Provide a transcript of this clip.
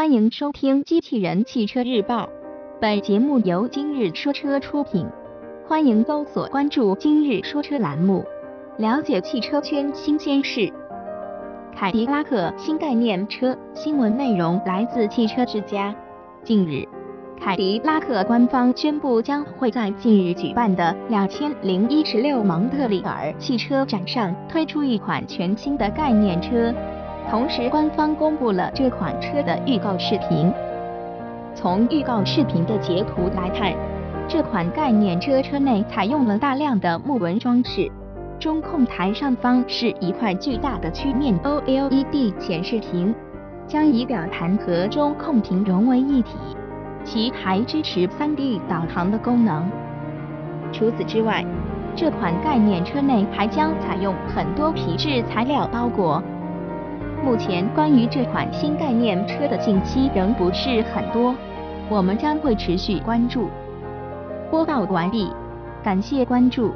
欢迎收听《机器人汽车日报》，本节目由今日说车出品。欢迎搜索关注“今日说车”栏目，了解汽车圈新鲜事。凯迪拉克新概念车新闻内容来自汽车之家。近日，凯迪拉克官方宣布将会在近日举办的两千零一十六蒙特利尔汽车展上推出一款全新的概念车。同时，官方公布了这款车的预告视频。从预告视频的截图来看，这款概念车车内采用了大量的木纹装饰，中控台上方是一块巨大的曲面 OLED 显示屏，将仪表盘和中控屏融为一体。其还支持 3D 导航的功能。除此之外，这款概念车内还将采用很多皮质材料包裹。目前关于这款新概念车的信息仍不是很多，我们将会持续关注。播报完毕，感谢关注。